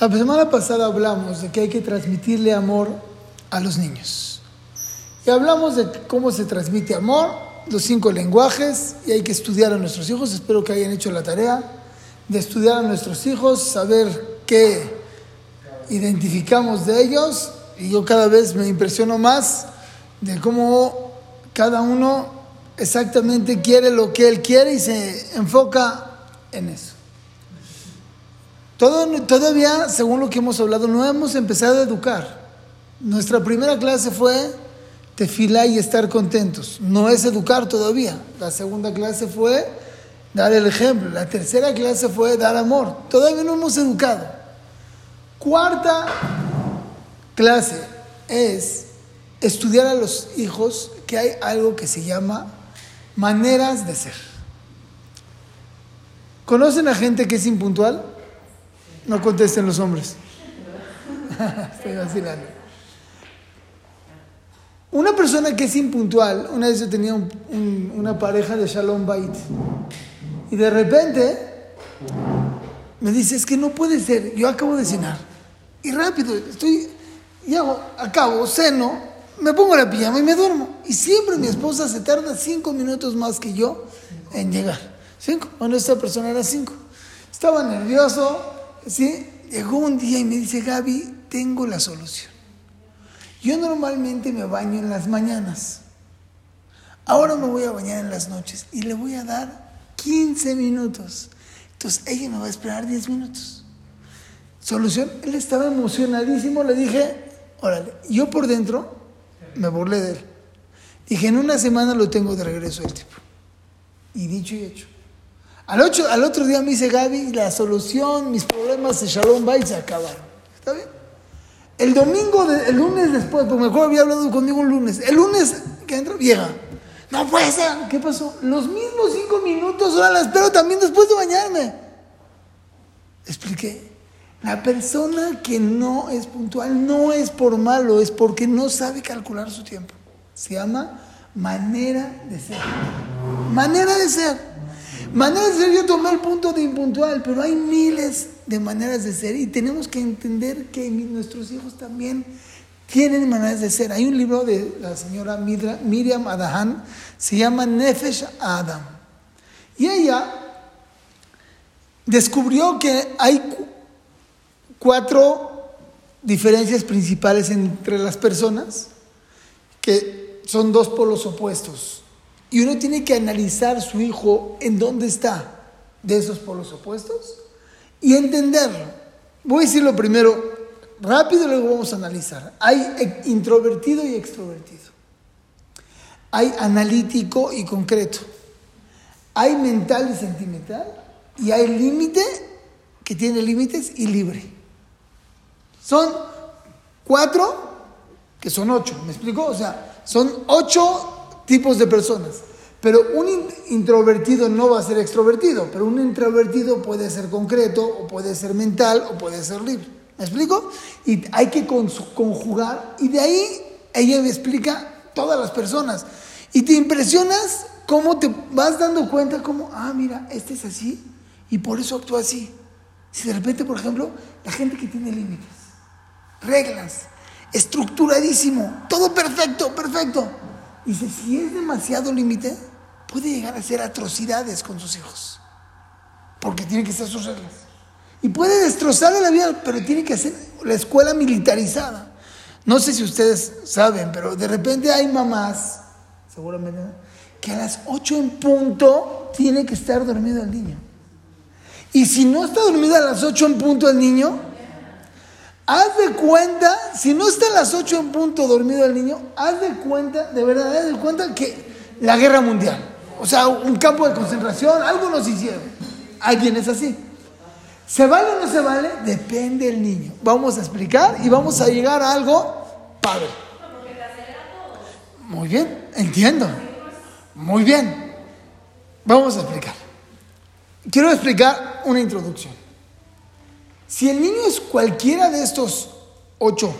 La semana pasada hablamos de que hay que transmitirle amor a los niños. Y hablamos de cómo se transmite amor, los cinco lenguajes, y hay que estudiar a nuestros hijos. Espero que hayan hecho la tarea de estudiar a nuestros hijos, saber qué identificamos de ellos. Y yo cada vez me impresiono más de cómo cada uno exactamente quiere lo que él quiere y se enfoca en eso todavía, según lo que hemos hablado, no hemos empezado a educar. Nuestra primera clase fue tefilá y estar contentos. No es educar todavía. La segunda clase fue dar el ejemplo. La tercera clase fue dar amor. Todavía no hemos educado. Cuarta clase es estudiar a los hijos que hay algo que se llama maneras de ser. ¿Conocen a gente que es impuntual? No contesten los hombres. Estoy vacilando. Una persona que es impuntual, una vez yo tenía una pareja de Shalom Bait, y de repente me dice, es que no puede ser, yo acabo de cenar, y rápido, estoy, y hago, acabo, ceno, me pongo la pijama y me duermo. Y siempre mi esposa se tarda cinco minutos más que yo en llegar. Cinco. Bueno, esta persona era cinco. Estaba nervioso, ¿sí? Llegó un día y me dice, Gaby, tengo la solución. Yo normalmente me baño en las mañanas. Ahora me voy a bañar en las noches y le voy a dar 15 minutos. Entonces ella me va a esperar 10 minutos. Solución, él estaba emocionadísimo, le dije, órale, yo por dentro me burlé de él. Dije, en una semana lo tengo de regreso el tipo. Y dicho y hecho. Al, al otro día me dice Gaby, la solución, mis problemas de Shalom Bay se acabaron. ¿Está bien? El domingo, el lunes después, porque me acuerdo había hablado conmigo un lunes. El lunes que entró, vieja. No puede ser. ¿Qué pasó? Los mismos cinco minutos, ahora las espero también después de bañarme. Expliqué. La persona que no es puntual no es por malo, es porque no sabe calcular su tiempo. Se llama manera de ser. Manera de ser. Maneras de ser, yo tomé el punto de impuntual, pero hay miles de maneras de ser y tenemos que entender que nuestros hijos también tienen maneras de ser. Hay un libro de la señora Miriam Adahan, se llama Nefesh Adam. Y ella descubrió que hay cuatro diferencias principales entre las personas, que son dos polos opuestos. Y uno tiene que analizar su hijo en dónde está de esos polos opuestos y entenderlo. Voy a decirlo primero rápido luego vamos a analizar. Hay introvertido y extrovertido. Hay analítico y concreto. Hay mental y sentimental. Y hay límite que tiene límites y libre. Son cuatro que son ocho. ¿Me explico? O sea, son ocho tipos de personas. Pero un introvertido no va a ser extrovertido, pero un introvertido puede ser concreto, o puede ser mental, o puede ser libre. ¿Me explico? Y hay que conjugar, y de ahí ella me explica todas las personas. Y te impresionas cómo te vas dando cuenta, como, ah, mira, este es así, y por eso actúa así. Si de repente, por ejemplo, la gente que tiene límites, reglas, estructuradísimo, todo perfecto, perfecto. Dice, si es demasiado límite, puede llegar a hacer atrocidades con sus hijos. Porque tiene que ser sus reglas. Y puede destrozarle la vida, pero tiene que hacer la escuela militarizada. No sé si ustedes saben, pero de repente hay mamás, seguramente, que a las 8 en punto tiene que estar dormido el niño. Y si no está dormido a las 8 en punto el niño, Haz de cuenta, si no está a las 8 en punto dormido el niño, haz de cuenta, de verdad, haz de cuenta que la guerra mundial, o sea, un campo de concentración, algo nos hicieron. Alguien es así. ¿Se vale o no se vale? Depende del niño. Vamos a explicar y vamos a llegar a algo padre. Muy bien, entiendo. Muy bien. Vamos a explicar. Quiero explicar una introducción. Si el niño es cualquiera de estos ocho,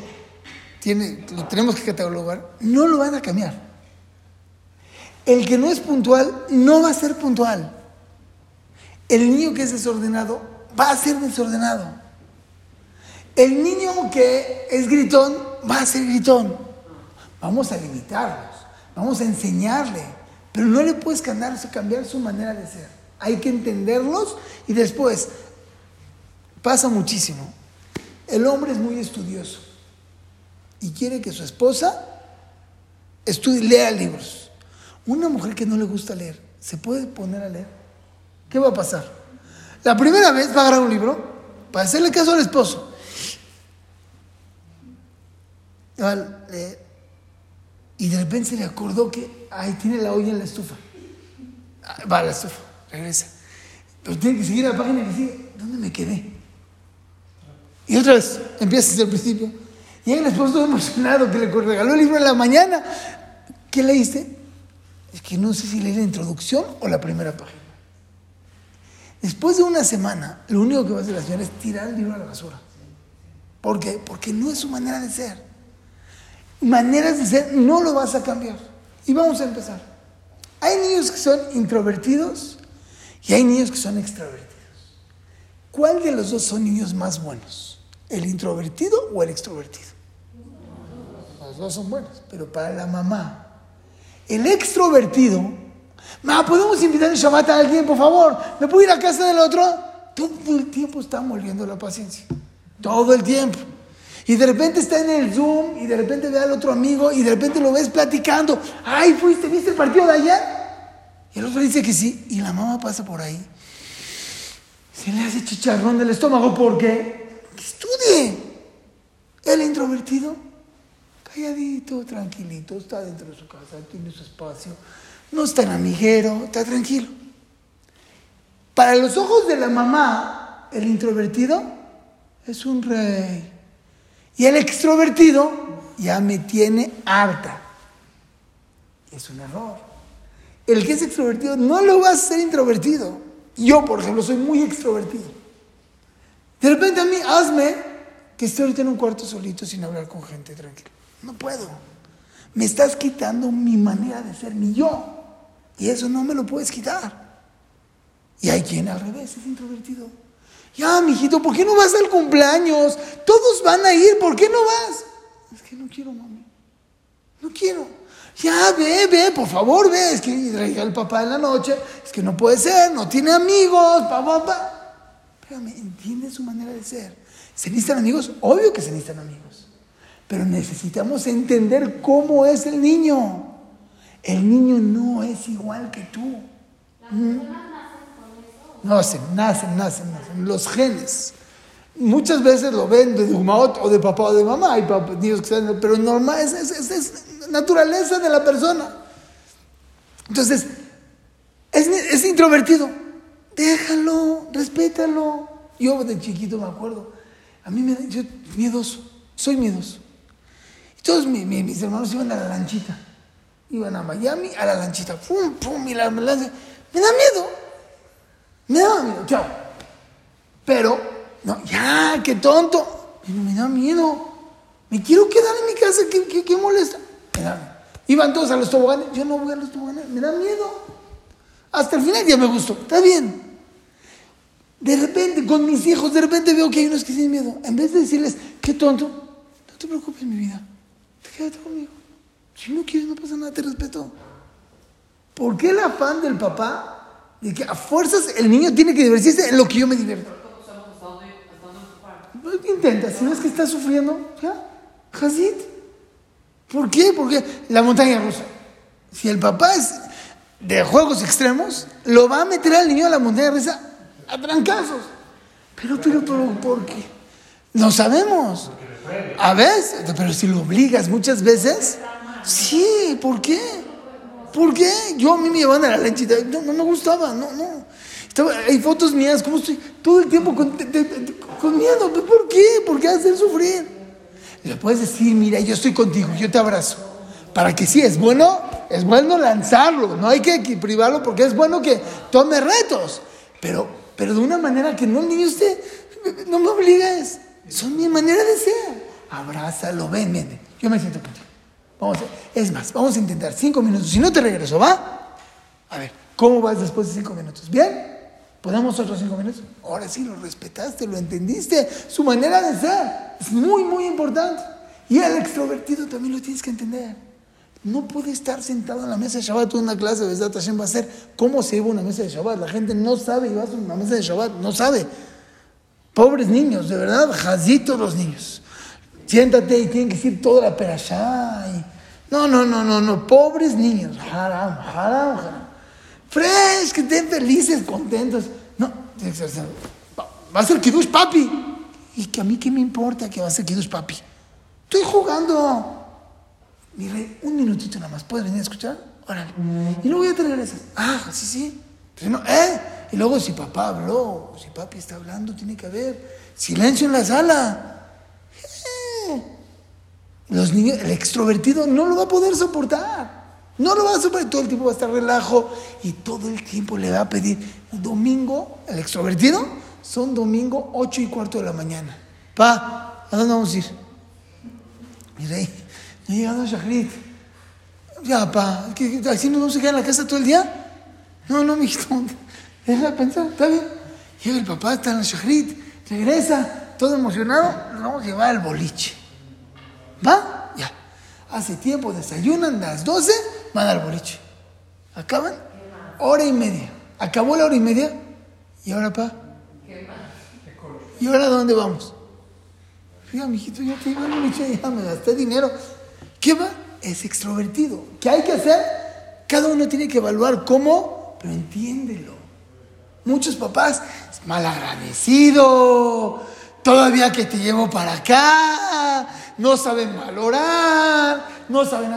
lo tenemos que catalogar, no lo van a cambiar. El que no es puntual no va a ser puntual. El niño que es desordenado va a ser desordenado. El niño que es gritón va a ser gritón. Vamos a limitarlos, vamos a enseñarle, pero no le puedes cambiar, cambiar su manera de ser. Hay que entenderlos y después pasa muchísimo. El hombre es muy estudioso y quiere que su esposa estudie, lea libros. Una mujer que no le gusta leer, ¿se puede poner a leer? ¿Qué va a pasar? La primera vez va a agarrar un libro para hacerle caso al esposo. Y de repente se le acordó que ahí tiene la olla en la estufa. Ah, va a la estufa, regresa. Pero tiene que seguir la página y sigue. ¿Dónde me quedé? Y otra vez, empieza desde el principio. Y el esposo todo emocionado que le regaló el libro en la mañana. ¿Qué leíste? Es que no sé si leí la introducción o la primera página. Después de una semana, lo único que va a hacer la señora es tirar el libro a la basura. ¿Por qué? Porque no es su manera de ser. Maneras de ser no lo vas a cambiar. Y vamos a empezar. Hay niños que son introvertidos y hay niños que son extrovertidos. ¿Cuál de los dos son niños más buenos? ¿El introvertido o el extrovertido? Los dos son buenos, pero para la mamá, el extrovertido, ma, ¿podemos invitar a Shabbat a alguien, por favor? ¿Me puedo ir a casa del otro? Todo el tiempo está moliendo la paciencia. Todo el tiempo. Y de repente está en el Zoom y de repente ve al otro amigo y de repente lo ves platicando. Ay, fuiste, ¿viste el partido de ayer? Y el otro dice que sí. Y la mamá pasa por ahí. Se le hace chicharrón del estómago. ¿Por qué? El introvertido, calladito, tranquilito, está dentro de su casa, tiene su espacio. No está en amiguero, está tranquilo. Para los ojos de la mamá, el introvertido es un rey. Y el extrovertido ya me tiene harta. Es un error. El que es extrovertido no lo va a ser introvertido. Yo, por ejemplo, soy muy extrovertido. De repente a mí, hazme que esté ahorita en un cuarto solito sin hablar con gente tranquilo. No puedo. Me estás quitando mi manera de ser, mi yo. Y eso no me lo puedes quitar. Y hay quien al revés es introvertido. Ya, mijito, ¿por qué no vas al cumpleaños? Todos van a ir, ¿por qué no vas? Es que no quiero, mami. No quiero. Ya, ve, ve, por favor, ve. Es que traía al papá en la noche. Es que no puede ser, no tiene amigos, papá, papá. Espérame, entiende su manera de ser. ¿Se necesitan amigos? Obvio que se necesitan amigos. Pero necesitamos entender cómo es el niño. El niño no es igual que tú. No nacen, nacen, nacen, nacen. Los genes. Muchas veces lo ven de Dumaot o de papá o de mamá, hay niños que sean, pero normal, es, es, es, naturaleza de la persona. Entonces, es, introvertido. Déjalo, respétalo. Yo de chiquito me acuerdo, a mí me yo miedoso, soy miedoso. Todos mis, hermanos iban a la lanchita, iban a Miami a la lanchita, pum, pum, y la, me da miedo. Me daba miedo, chao. Pero, no, ya, qué tonto. Me da miedo. Me quiero quedar en mi casa, ¿qué, qué, molesta? Me da Iban todos a los toboganes, yo no voy a los toboganes, me da miedo. Hasta el final ya me gustó, está bien. De repente, con mis hijos, de repente veo que hay unos que tienen miedo. En vez de decirles, qué tonto, no te preocupes, mi vida, quédate conmigo. Si no quieres, no pasa nada, te respeto. ¿Por qué el afán del papá de que a fuerzas el niño tiene que divertirse en lo que yo me divierto. Pues intenta, si no es que está sufriendo, ya, Hazit. ¿Por qué? Porque la montaña rusa. Si el papá es de juegos extremos, lo va a meter al niño a la montaña rusa a trancazos. Pero, pero, pero, ¿por qué? No sabemos. A veces, pero si lo obligas muchas veces, sí, ¿por qué? ¿Por qué? Yo a mí me llevaban a la lanchita, no, no me gustaba, no, no. hay fotos mías, ¿cómo estoy? Todo el tiempo con, miedo. ¿Por qué? ¿Por qué hacer sufrir? Le puedes decir, mira, yo estoy contigo, yo te abrazo. Para que sí, es bueno, es bueno lanzarlo, no hay que privarlo porque es bueno que tome retos. Pero, pero de una manera que no niño esté, no me obligues. Son mi manera de ser. Abrázalo, ven, ven. Yo me siento contigo. Vamos a, es más, vamos a intentar cinco minutos. Si no te regreso, ¿va? A ver, ¿cómo vas después de cinco minutos? ¿Bien? ¿Podemos otros cinco minutos? Ahora sí lo respetaste, lo entendiste. Su manera de ser es muy, muy importante. Y el extrovertido también lo tienes que entender. No puede estar sentado en la mesa de Shabbat. Una clase de Besdat Hashem va a ser cómo se lleva una mesa de Shabbat. La gente no sabe llevar una mesa de Shabbat, no sabe. Pobres niños, de verdad, jazitos los niños. Siéntate y tienen que decir toda la perashá. No, no, no, no, no. Pobres niños. Haram, haram, haram. Fresh, que estén felices, contentos. No, va a ser Kiddush papi. Y que a mí qué me importa que va a ser Kiddush papi. Estoy jugando. Mire, un minutito nada más. ¿Puedes venir a escuchar? Órale. Y luego ya te regresas. Ah, sí, sí. ¿eh? Y luego si papá habló, si papi está hablando, tiene que haber silencio en la sala. Eh. Los niños, el extrovertido no lo va a poder soportar. No lo va a superar, todo el tiempo va a estar relajo y todo el tiempo le va a pedir. Domingo, el extrovertido, son domingo 8 y cuarto de la mañana. Pa, ¿a dónde vamos a ir? Mire, no ha llegado Shachrit. Ya, pa, ¿así nos vamos a quedar en la casa todo el día? No, no, mijito, déjala pensar, está bien. Llega el papá, está en el Shachrit, regresa, todo emocionado, nos vamos a llevar al boliche. ¿Va? Ya. Hace tiempo desayunan, las 12 van al boliche. Acaban hora y media. Acabó la hora y media. ¿Y ahora, pa? ¿Y ahora dónde vamos? Fíjate, mijito, ya te iba al boliche, ya me gasté dinero. ¿Qué va? Es extrovertido. ¿Qué hay que hacer? Cada uno tiene que evaluar cómo, pero entiéndelo. Muchos papás, mal agradecido, todavía que te llevo para acá, no saben valorar, no saben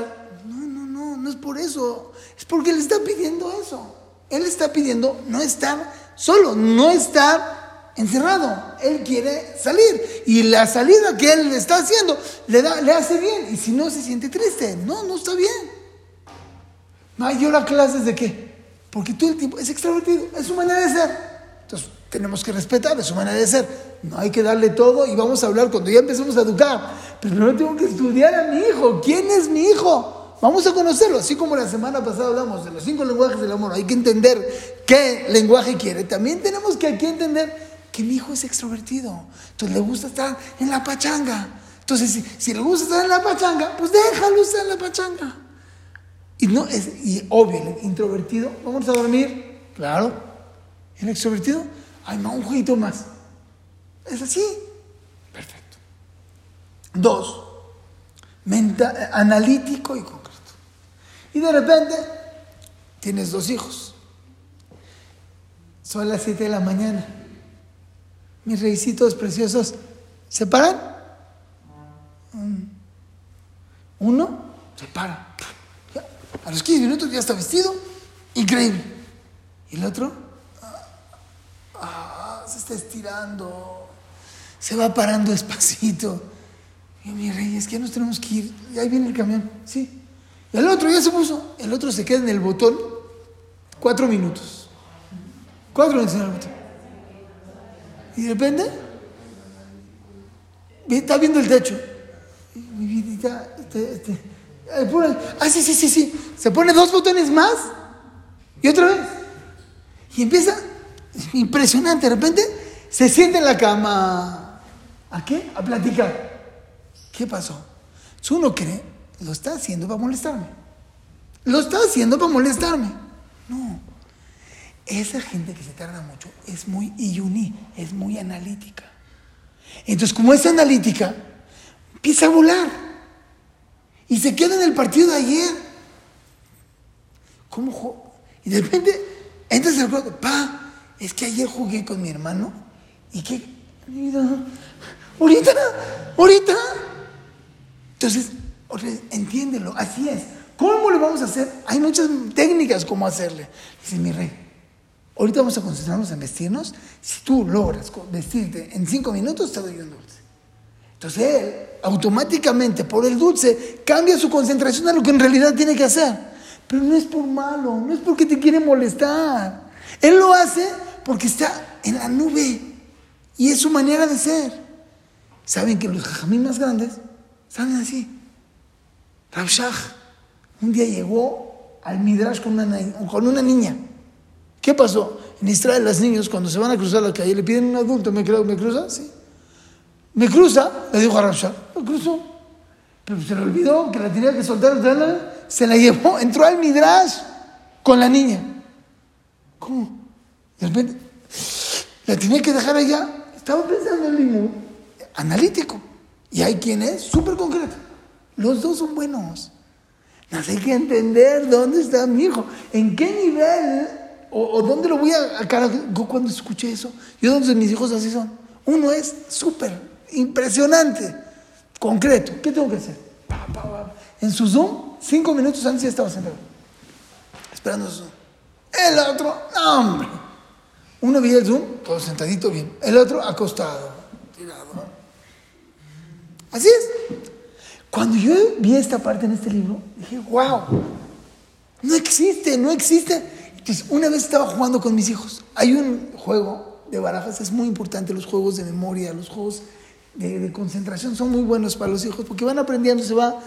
no es por eso, es porque Él está pidiendo eso. Él está pidiendo no estar solo, no estar encerrado. Él quiere salir y la salida que Él está haciendo le, da, le hace bien. Y si no, se siente triste. No, no está bien. No, ¿y ahora clases de qué? Porque todo el tiempo es extrovertido, es su manera de ser. Entonces, tenemos que respetar, es su manera de ser. No hay que darle todo y vamos a hablar cuando ya empecemos a educar. Pero primero tengo que estudiar a mi hijo. ¿Quién es mi hijo? Vamos a conocerlo, así como la semana pasada hablamos de los cinco lenguajes del amor. Hay que entender qué lenguaje quiere. También tenemos que aquí entender que mi hijo es extrovertido. Entonces le gusta estar en la pachanga. Entonces, si, le gusta estar en la pachanga, pues déjalo estar en la pachanga. Y, no, es, y obvio, el introvertido, vamos a dormir, claro. El extrovertido, hay más un jueguito más. Es así. Perfecto. Dos, analítico y concreto. Y de repente tienes dos hijos. Son las 7 de la mañana. Mis reisitos preciosos se paran. Mm. Uno se para. A los 15 minutos ya está vestido. Increíble. Y el otro ah, se está estirando. Se va parando despacito. Y mi rey, es que nos tenemos que ir. Y ahí viene el camión. Sí. El otro ya se puso, el otro se queda en el botón cuatro minutos. Cuatro minutos en el botón. Y de repente, está viendo el techo. Mi vidita, este, este, ah, sí, sí, sí, sí. Se pone dos botones más y otra vez. Y empieza, impresionante, de repente se siente en la cama. ¿A qué? A platicar. ¿Qué pasó? Uno cree lo está haciendo para molestarme. Lo está haciendo para molestarme. No. Esa gente que se tarda mucho es muy iyuní, es muy analítica. Entonces, como es analítica, empieza a volar. Y se queda en el partido de ayer. ¿Cómo Y de repente, entras el juego, pa, es que ayer jugué con mi hermano y que. Ahorita, ahorita. Entonces, entiéndelo, así es. ¿Cómo le vamos a hacer? Hay muchas técnicas como hacerle. Dice mi rey, ahorita vamos a concentrarnos en vestirnos. Si tú logras vestirte en cinco minutos, te doy un dulce. Entonces él, automáticamente, por el dulce, cambia su concentración a lo que en realidad tiene que hacer. Pero no es por malo, no es porque te quiere molestar. Él lo hace porque está en la nube y es su manera de ser. ¿Saben que los jajamín más grandes saben así? Rabshah un día llegó al Midrash con una, con una niña. ¿Qué pasó? en Israel los niños cuando se van a cruzar la calle le piden a un adulto, ¿me, me cruza? Sí. Me cruza, le dijo a Rabshah, me cruzó. Pero se le olvidó que la tenía que soltar, se la llevó, entró al Midrash con la niña. ¿Cómo? De repente, la tenía que dejar allá. Estaba pensando en el analítico. Y hay quien es súper concreto. Los dos son buenos. No hay que entender dónde está mi hijo, en qué nivel o, dónde lo voy a, a cuando escuché eso. Yo, donde mis hijos así son. Uno es súper impresionante, concreto. ¿Qué tengo que hacer? En su Zoom, cinco minutos antes ya estaba sentado, esperando su Zoom. El otro, no, hombre. Uno veía el Zoom, todo sentadito bien. El otro acostado, tirado. Así es. Cuando yo vi esta parte en este libro, dije, wow, no existe, no existe. Entonces, una vez estaba jugando con mis hijos. Hay un juego de barajas, es muy importante, los juegos de memoria, los juegos de, concentración son muy buenos para los hijos porque van aprendiendo, se va.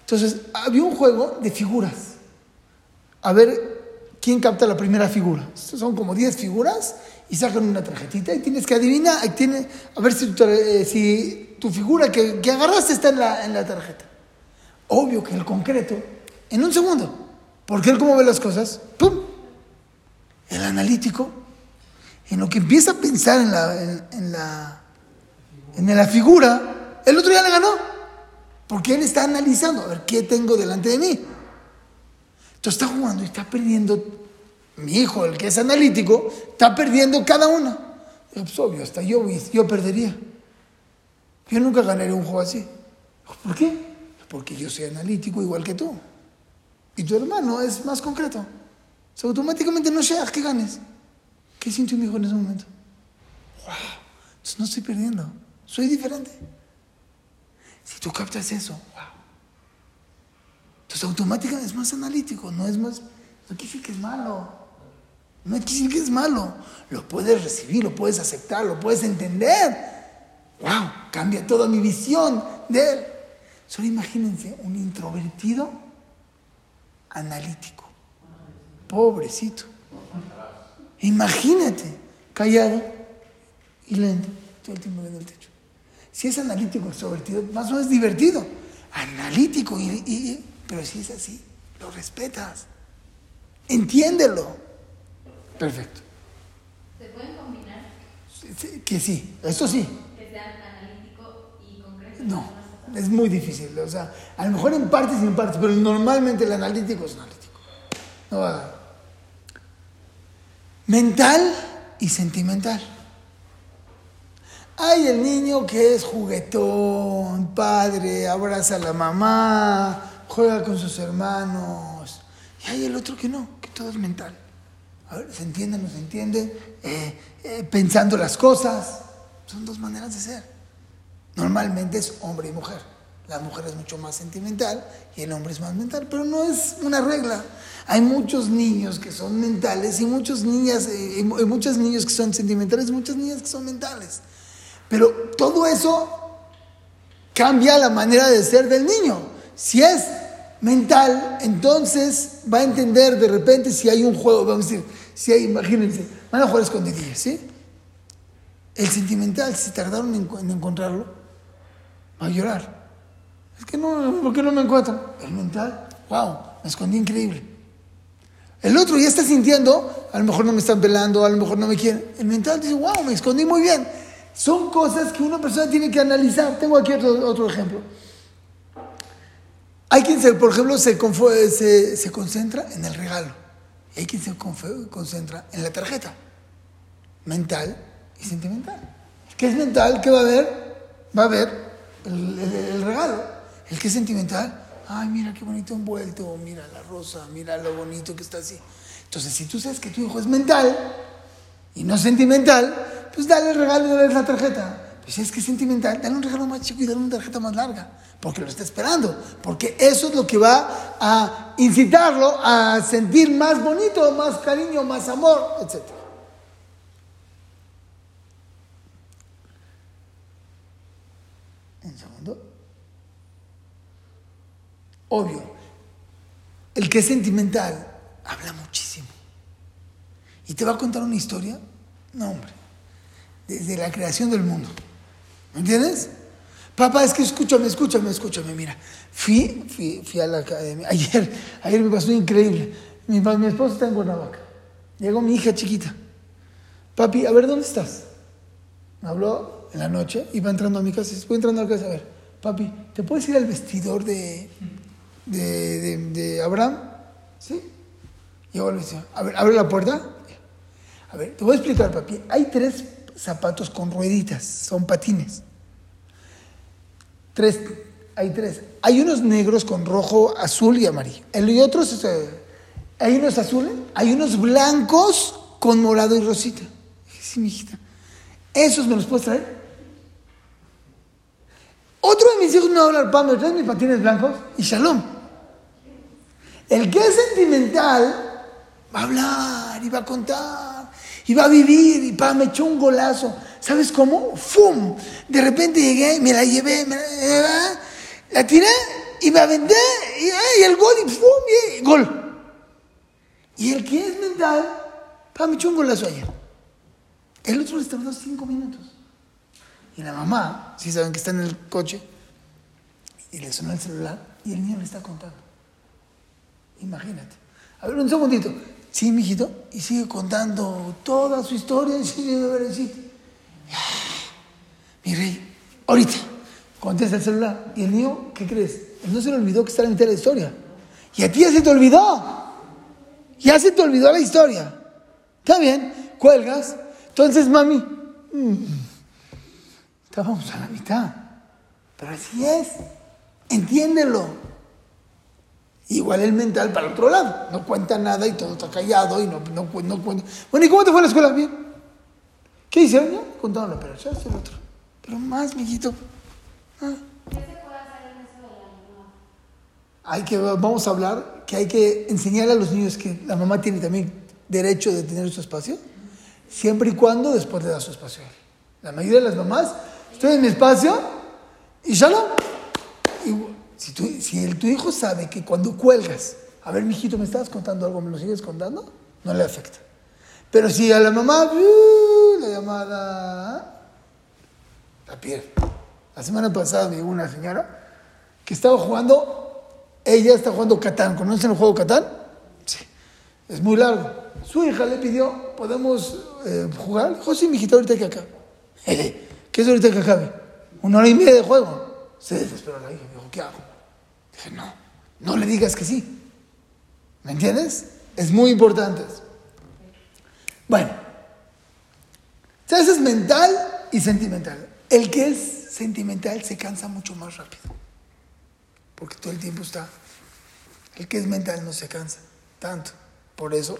Entonces, había un juego de figuras. A ver quién capta la primera figura. Son como 10 figuras y sacan una tarjetita y tienes que adivinar, tiene, a ver si tu, eh, si tu figura que, que, agarraste está en la, en la tarjeta. Obvio que el concreto, en un segundo, porque él cómo ve las cosas, ¡pum! El analítico, en lo que empieza a pensar en la, en la en la figura, el otro ya le ganó. Porque él está analizando, a ver, ¿qué tengo delante de mí? Entonces está jugando y está perdiendo, mi hijo, el que es analítico, está perdiendo cada una. Es obvio, hasta yo, yo perdería. Yo nunca ganaría un juego así. ¿Por qué? Porque yo soy analítico igual que tú. Y tu hermano es más concreto. Automáticamente no sea que ganes. ¿Qué sintió mi hijo en ese momento? ¡Wow! Entonces no estoy perdiendo. Soy diferente. Si tú captas eso, wow. Entonces automáticamente es más analítico, no es más, no quiere decir que es malo. No quiere decir que es malo. Lo puedes recibir, lo puedes aceptar, lo puedes entender. Wow, cambia toda mi visión de él. Solo imagínense un introvertido analítico. Pobrecito. Imagínate, callado y lento, todo el tiempo viendo el techo. Si es analítico, extrovertido, más o menos divertido. Analítico, y, pero si es así, lo respetas. Entiéndelo. Perfecto. ¿Se pueden combinar? que sí, eso sí. Que sean analítico y concreto. No, es muy difícil. O sea, a lo mejor en partes y en partes, pero normalmente el analítico es analítico. No va a dar. Mental y sentimental. Hay el niño que es juguetón, padre, abraza a la mamá, juega con sus hermanos. Y hay el otro que no, que todo es mental. A ver, ¿se entiende, no se entiende? Eh, eh, pensando las cosas. Son dos maneras de ser. Normalmente es hombre y mujer. La mujer es mucho más sentimental y el hombre es más mental, pero no es una regla. Hay muchos niños que son mentales y muchas niñas, eh, y muchos niños que son sentimentales y muchas niñas que son mentales. Pero todo eso cambia la manera de ser del niño. Si es mental, entonces va a entender de repente si hay un juego, vamos a decir, si hay, imagínense, van a jugar escondidillas, ¿sí? El sentimental, si tardaron en, encontrarlo, va a llorar. Es que no, ¿por qué no me encuentro? El mental, wow, me escondí increíble. El otro ya está sintiendo, a lo mejor no me están pelando, a lo mejor no me quieren. El mental dice, wow, me escondí muy bien. Son cosas que una persona tiene que analizar. Tengo aquí otro, ejemplo. Hay quien, se, por ejemplo, se, se, concentra en el regalo. Y hay quien se concentra en la tarjeta. Mental y sentimental. ¿Qué es mental? ¿Qué va a ver? Va a ver el, regalo. El que es sentimental, ay, mira qué bonito envuelto, mira la rosa, mira lo bonito que está así. Entonces, si tú sabes que tu hijo es mental y no sentimental, pues dale el regalo dale la tarjeta. Pues si es que es sentimental, dale un regalo más chico y dale una tarjeta más larga, porque lo está esperando, porque eso es lo que va a incitarlo a sentir más bonito, más cariño, más amor, etc. Un segundo. Obvio, el que es sentimental habla muchísimo y te va a contar una historia. No, hombre, desde la creación del mundo. ¿Me entiendes? Papá, es que escúchame, escúchame, escúchame, mira. Fui, fui, fui a la academia. Ayer, ayer me pasó increíble. Mi, esposo está en Cuernavaca. Llegó mi hija chiquita. Papi, a ver, ¿dónde estás? Me habló en la noche, iba entrando a mi casa, voy entrando a la casa, a ver, papi, ¿te puedes ir al vestidor de, de, de, Abraham? Sí. Llegó al vestidor. A ver, abre la puerta. A ver, te voy a explicar, papi. Hay tres zapatos con rueditas, son patines. Tres, hay tres. Hay unos negros con rojo, azul y amarillo. El y otros, eh, hay unos azules, hay unos blancos con morado y rosita. Sí, mijita. ¿Esos me los puedes traer? Otro de mis hijos me va a hablar, ¿me traes mis patines blancos? Y shalom. El que es sentimental va a hablar y va a contar y va a vivir y pa, me echó un golazo. ¿Sabes cómo? ¡Fum! De repente llegué, me la llevé, me la, la tiré y me aventé y, y el gol y ¡fum! Gol. Y el que es mental, pa, me echó un golazo ayer. El otro le tardó cinco minutos. Y la mamá, si saben que está en el coche, y le sonó el celular y el niño le está contando. Imagínate. A ver, un segundito. Sí, mijito. Y sigue contando toda su historia y sigue bebecito. Mi rey, ahorita, contesta el celular. ¿Y el niño, qué crees? Él no se le olvidó que está la mitad de la historia. Y a ti ya se te olvidó. Ya se te olvidó la historia. Está bien, cuelgas. Entonces, mami, mm, estábamos a la mitad. Pero así es. Entiéndelo. Igual el mental para el otro lado. No cuenta nada y todo está callado y no, no, no. Bueno, ¿y cómo te fue la escuela? Bien. ¿Qué hicieron? Ya contaron la operación, el otro. Pero más, mijito. Ah. Hay que, vamos a hablar que hay que enseñar a los niños que la mamá tiene también derecho de tener su espacio, siempre y cuando después le da su espacio. La mayoría de las mamás, estoy en mi espacio y. Y si, tu, hijo sabe que cuando cuelgas, a ver, mijito, ¿me estabas contando algo? ¿Me lo sigues contando? No le afecta. Pero si a la mamá, ¡uh! la llamada, la pierde. La semana pasada me llegó una señora que estaba jugando, ella está jugando Catán. ¿Conocen el juego Catán? Sí. Es muy largo. Su hija le pidió, ¿podemos eh, jugar? Dijo, sí, mijita, ahorita que acabe. ¿Qué es ahorita que acabe? Una hora y media de juego. Se desesperó la hija, dijo, ¿qué hago? Dije, no, no le digas que sí. ¿Me entiendes? Es muy importante eso. Bueno, entonces es mental y sentimental. El que es sentimental se cansa mucho más rápido. Porque todo el tiempo está. El que es mental no se cansa tanto. Por eso.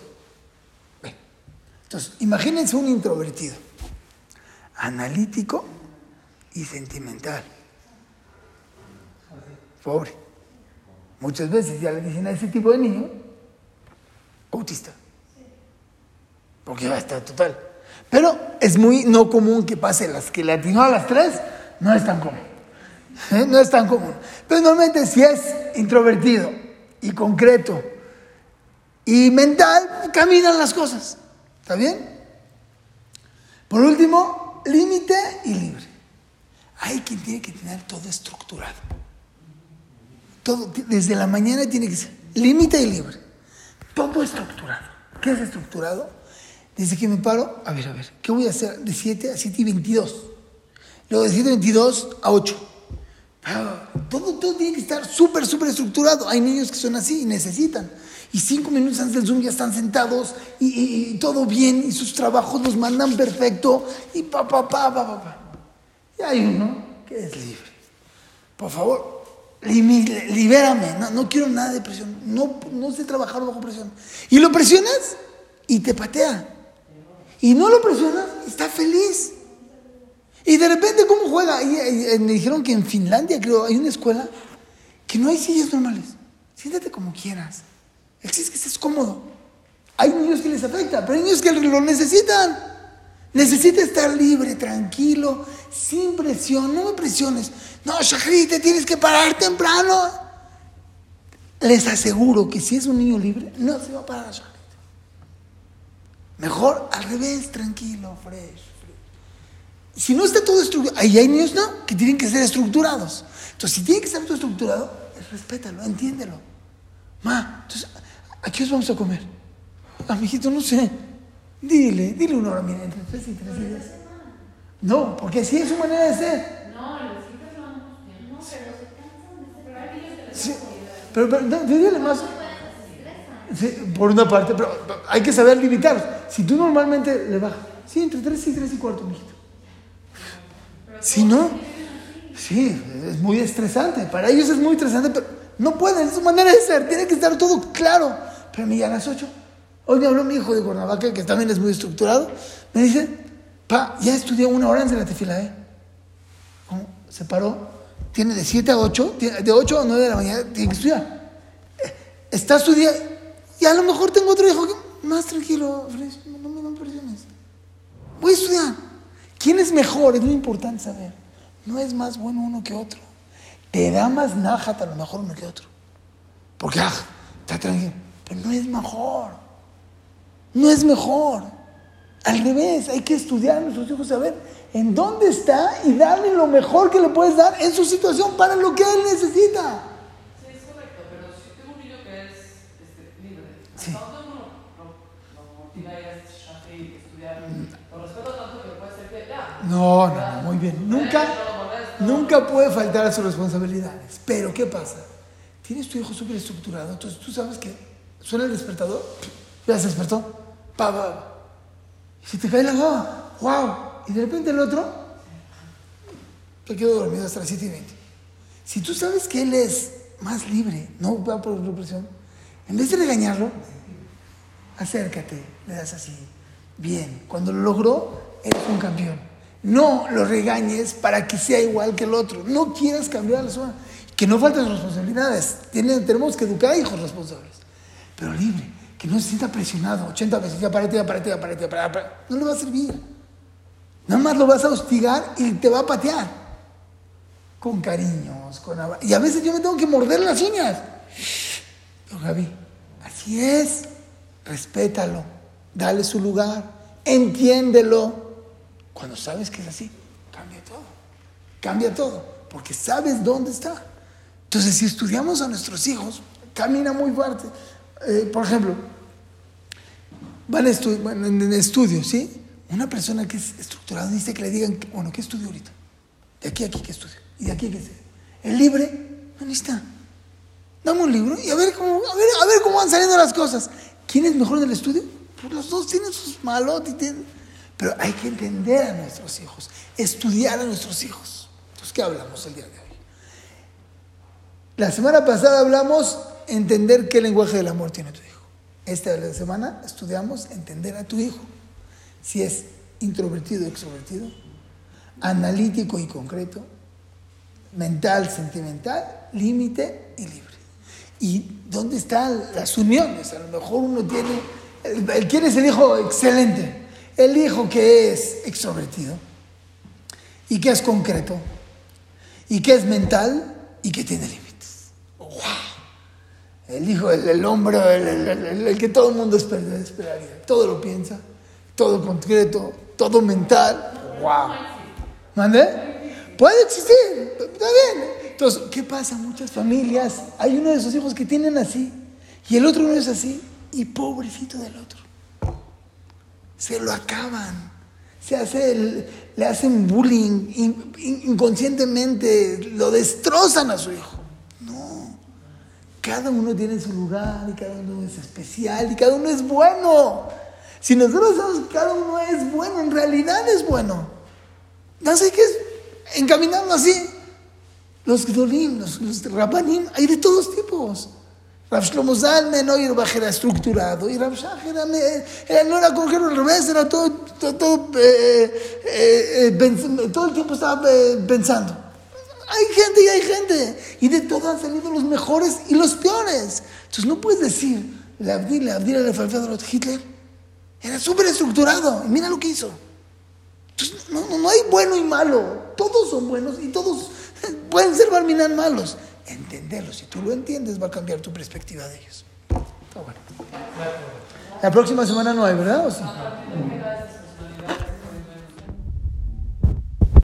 Entonces, imagínense un introvertido, analítico y sentimental. Pobre. Muchas veces ya le dicen a ese tipo de niño autista. Porque va a estar total. Pero es muy no común que pase las que le atinó a las tres, no es tan común. ¿Eh? No es tan común. Pero normalmente si es introvertido y concreto y mental, caminan las cosas. ¿Está bien? Por último, límite y libre. Hay quien tiene que tener todo estructurado. Todo, desde la mañana tiene que ser límite y libre. Todo estructurado. ¿Qué es estructurado? Desde que me paro, a ver, a ver, ¿qué voy a hacer de 7 a 7 y 22? Luego de 7 a 22 a 8. Todo, todo tiene que estar súper, súper estructurado. Hay niños que son así y necesitan. Y cinco minutos antes del Zoom ya están sentados y, y- y todo bien y sus trabajos los mandan perfecto y pa, pa, pa, pa, pa, pa. Y hay uno que es libre. Por favor, libérame. No, no quiero nada de presión. No, no sé trabajar bajo presión. Y lo presionas y te patea. Y no lo presionas, está feliz. Y de repente, ¿cómo juega? Y, me dijeron que en Finlandia, creo, hay una escuela que no hay sillas normales. Siéntate como quieras. El que estés cómodo. Hay niños que les afecta, pero hay niños que lo necesitan. Necesita estar libre, tranquilo, sin presión. No me presiones. No, Shahri, te tienes que parar temprano. Les aseguro que si es un niño libre, no se va a parar Shahri. Mejor al revés, tranquilo, fresh. fresh. Si no está todo estructurado, ahí hay niños que tienen que ser estructurados. Entonces, si tiene que estar todo estructurado, eh, respétalo, entiéndelo. Ma, entonces, ¿a qué os vamos a comer? A mi hijito, no sé. Dile, dile una hora, mira, entre tres y tres días. No, porque así es su manera de ser. No, los hijos lo vamos a No, pero se cansan de ser. Pero hay niños que les Sí, pero, pero no, dígale más. Sí, por una parte, pero pero hay que saber limitarlos. Si tú normalmente le bajas, sí, entre 3 y 3 y cuarto, mijito. Si no, sí, es muy estresante. Para ellos es muy estresante, pero no pueden, es su manera de ser. Tiene que estar todo claro. Pero me a las 8. Hoy me habló mi hijo de Cuernavaca, que también es muy estructurado. Me dice, pa, ya estudié una hora en la tefila, ¿eh? ¿Cómo? Se paró. Tiene de 7 a 8, tiene- de 8 a 9 de la mañana, tiene que estudiar. Eh, Está estudiando. Y a lo mejor tengo otro hijo que, más tranquilo, no, me dan presiones. Voy a estudiar. ¿Quién es mejor? Es muy importante saber. No es más bueno uno que otro. Te da más nájata a lo mejor uno que otro. Porque, ah, está tranquilo. Pero no es mejor. No es mejor. Al revés, hay que estudiar a nuestros hijos, saber en dónde está y darle lo mejor que le puedes dar en su situación para lo que él necesita. Sí, es correcto, pero si tengo un niño que es este, libre, Sí. hasta uno lo, motiva a estudiar, lo respeto tanto que puede ser que ya. No, no, no, muy bien. Nunca, nunca puede faltar a sus responsabilidades. Pero, ¿qué pasa? Tienes tu hijo súper estructurado, entonces tú sabes que suena el despertador, ya se despertó, pa, pa. Y se te cae la baba, wow. Y de repente el otro, te quedo dormido hasta las 7 y 20. Si tú sabes que él es más libre, no va por represión, en vez de regañarlo, acércate, le das así, bien. Cuando lo logró, eres un campeón. No lo regañes para que sea igual que el otro. No quieras cambiar a la zona. Que no falten responsabilidades. Tenemos que educar a hijos responsables. Pero libre, que no se sienta presionado 80 veces. Ya párate, ya párate, ya párate, ya párate. No le va a servir. Nada más lo vas a hostigar y te va a patear. Con cariños, con abra- Y a veces yo me tengo que morder las uñas. Pero Gaby, así es. Respétalo. Dale su lugar. Entiéndelo. Cuando sabes que es así, cambia todo. Cambia todo. Porque sabes dónde está. Entonces, si estudiamos a nuestros hijos, camina muy fuerte. Eh, por ejemplo, van a estu- en, en estudio, ¿sí? Una persona que es estructurada dice que le digan, bueno, ¿qué estudio ahorita? De aquí a aquí, ¿qué estudio? Y de aquí a qué estudio. El libre, no necesita. Dame un libro y a ver cómo, a ver cómo van saliendo las cosas. ¿Quién es mejor en el estudio? Pues los dos tienen sus malotes. tienen- Pero hay que entender a nuestros hijos, estudiar a nuestros hijos. Entonces, ¿qué hablamos el día de hoy? La semana pasada hablamos entender qué lenguaje del amor tiene tu hijo. Esta semana estudiamos entender a tu hijo. Si es introvertido o extrovertido, analítico y concreto, mental, sentimental, límite y libre. ¿Y dónde están las uniones? A lo mejor uno tiene, ¿quién es el hijo excelente? El hijo que es extrovertido y que es concreto y que es mental y que tiene límites. El hijo, el, el hombre, el, el- el- que todo el mundo esper- esperaría. Todo lo piensa, todo concreto, todo mental. ¡Wow! ¿Mande? Puede existir, está bien. Entonces, ¿qué pasa? Muchas familias, hay uno de sus hijos que tienen así y el otro no es así y pobrecito del otro. Se lo acaban. Se hace el- le hacen bullying in- in- inconscientemente, lo destrozan a su hijo. No. Cada uno tiene su lugar y cada uno es especial y cada uno es bueno. Si nosotros sabemos que cada uno es bueno, en realidad es bueno. No sé qué es encaminarlo así. Los Gdolim, los, los hay de todos tipos. Rav Shlomo Zalman hoy era estructurado y Rav Shach era, era- no era como que era al revés, era todo, todo, todo, eh, eh, eh, el tiempo estaba pensando. Hay gente y hay gente. Y de todo han salido los mejores y los peores. Entonces no puedes decir, le Abdil, le Abdil, Falfador, Hitler era súper estructurado. Y mira lo que hizo. Entonces, no, hay bueno y malo. Todos son buenos y todos pueden ser Barminan malos. Entenderlos. Si tú lo entiendes, va a cambiar tu perspectiva de ellos. La próxima semana no hay, ¿verdad? ¿O sí?